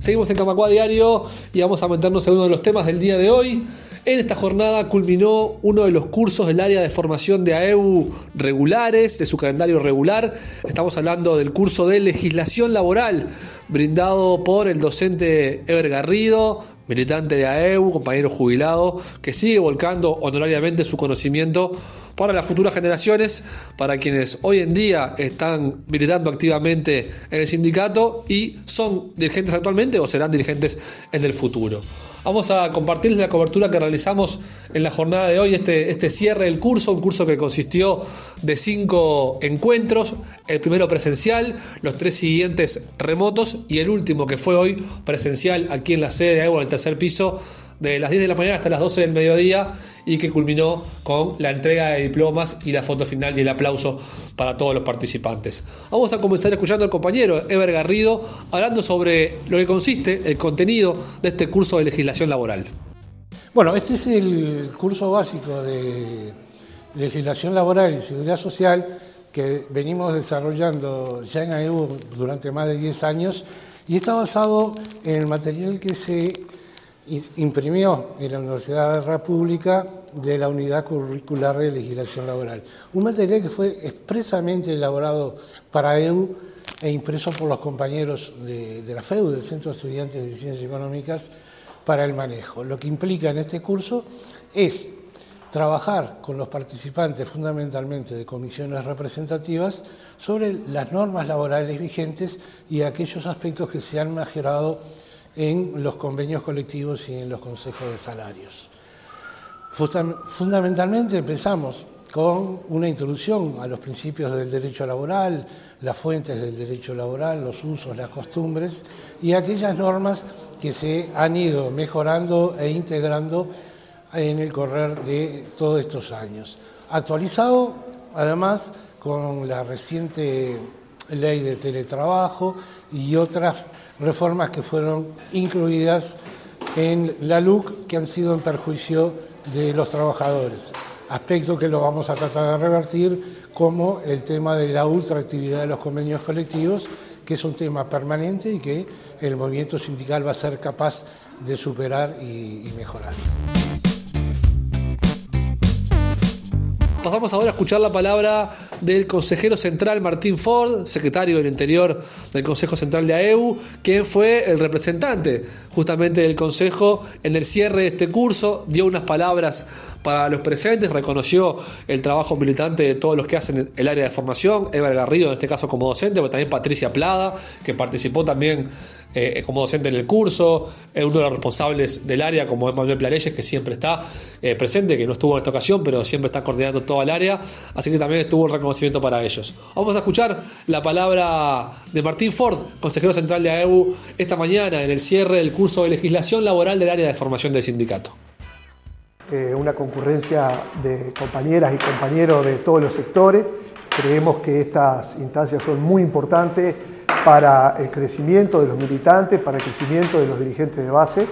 Seguimos en Camacua Diario y vamos a meternos en uno de los temas del día de hoy. En esta jornada culminó uno de los cursos del área de formación de AEU regulares, de su calendario regular. Estamos hablando del curso de legislación laboral, brindado por el docente Ever Garrido, militante de AEU, compañero jubilado, que sigue volcando honorariamente su conocimiento para las futuras generaciones, para quienes hoy en día están militando activamente en el sindicato y son dirigentes actualmente o serán dirigentes en el futuro. Vamos a compartirles la cobertura que realizamos en la jornada de hoy, este, este cierre del curso, un curso que consistió de cinco encuentros, el primero presencial, los tres siguientes remotos y el último que fue hoy presencial aquí en la sede de AEU en el tercer piso de las 10 de la mañana hasta las 12 del mediodía y que culminó con la entrega de diplomas y la foto final y el aplauso para todos los participantes. Vamos a comenzar escuchando al compañero Ever Garrido hablando sobre lo que consiste el contenido de este curso de legislación laboral. Bueno, este es el curso básico de legislación laboral y seguridad social que venimos desarrollando ya en AEU durante más de 10 años y está basado en el material que se imprimió en la Universidad de la República de la Unidad Curricular de Legislación Laboral. Un material que fue expresamente elaborado para EU e impreso por los compañeros de, la FEU, del Centro de Estudiantes de Ciencias Económicas, para el manejo. Lo que implica en este curso es trabajar con los participantes fundamentalmente de comisiones representativas sobre las normas laborales vigentes y aquellos aspectos que se han mejorado en los convenios colectivos y en los consejos de salarios. Fundamentalmente empezamos con una introducción a los principios del derecho laboral, las fuentes del derecho laboral, los usos, las costumbres y aquellas normas que se han ido mejorando e integrando en el correr de todos estos años. Actualizado además con la reciente ley de teletrabajo y otras reformas que fueron incluidas en la LUC que han sido en perjuicio de los trabajadores. Aspecto que lo vamos a tratar de revertir como el tema de la ultraactividad de los convenios colectivos, que es un tema permanente y que el movimiento sindical va a ser capaz de superar y, y mejorar. Pasamos ahora a escuchar la palabra del consejero central Martín Ford, secretario del Interior del Consejo Central de AEU, quien fue el representante justamente del Consejo en el cierre de este curso, dio unas palabras para los presentes, reconoció el trabajo militante de todos los que hacen el área de formación, Eva Garrido en este caso como docente, pero también Patricia Plada, que participó también eh, como docente en el curso, es uno de los responsables del área como Manuel Planelles, que siempre está eh, presente, que no estuvo en esta ocasión, pero siempre está coordinando toda el área, así que también estuvo el reconocimiento para ellos. Vamos a escuchar la palabra de Martín Ford, consejero central de AEU, esta mañana en el cierre del curso de legislación laboral del área de formación del sindicato. Eh, una concurrencia de compañeras y compañeros de todos los sectores. Creemos que estas instancias son muy importantes para el crecimiento de los militantes, para el crecimiento de los dirigentes de base.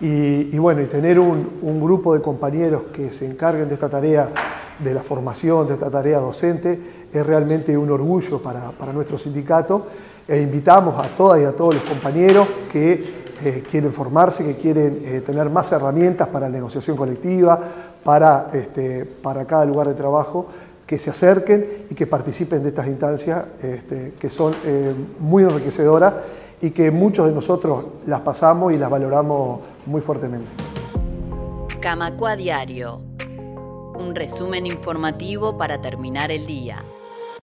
Y, bueno, y tener un, grupo de compañeros que se encarguen de esta tarea de la formación, de esta tarea docente, es realmente un orgullo para, para nuestro sindicato. E invitamos a todas y a todos los compañeros que eh, quieren formarse, que quieren eh, tener más herramientas para la negociación colectiva, para, este, para cada lugar de trabajo, que se acerquen y que participen de estas instancias este, que son eh, muy enriquecedoras y que muchos de nosotros las pasamos y las valoramos muy fuertemente. Camacua Diario, un resumen informativo para terminar el día.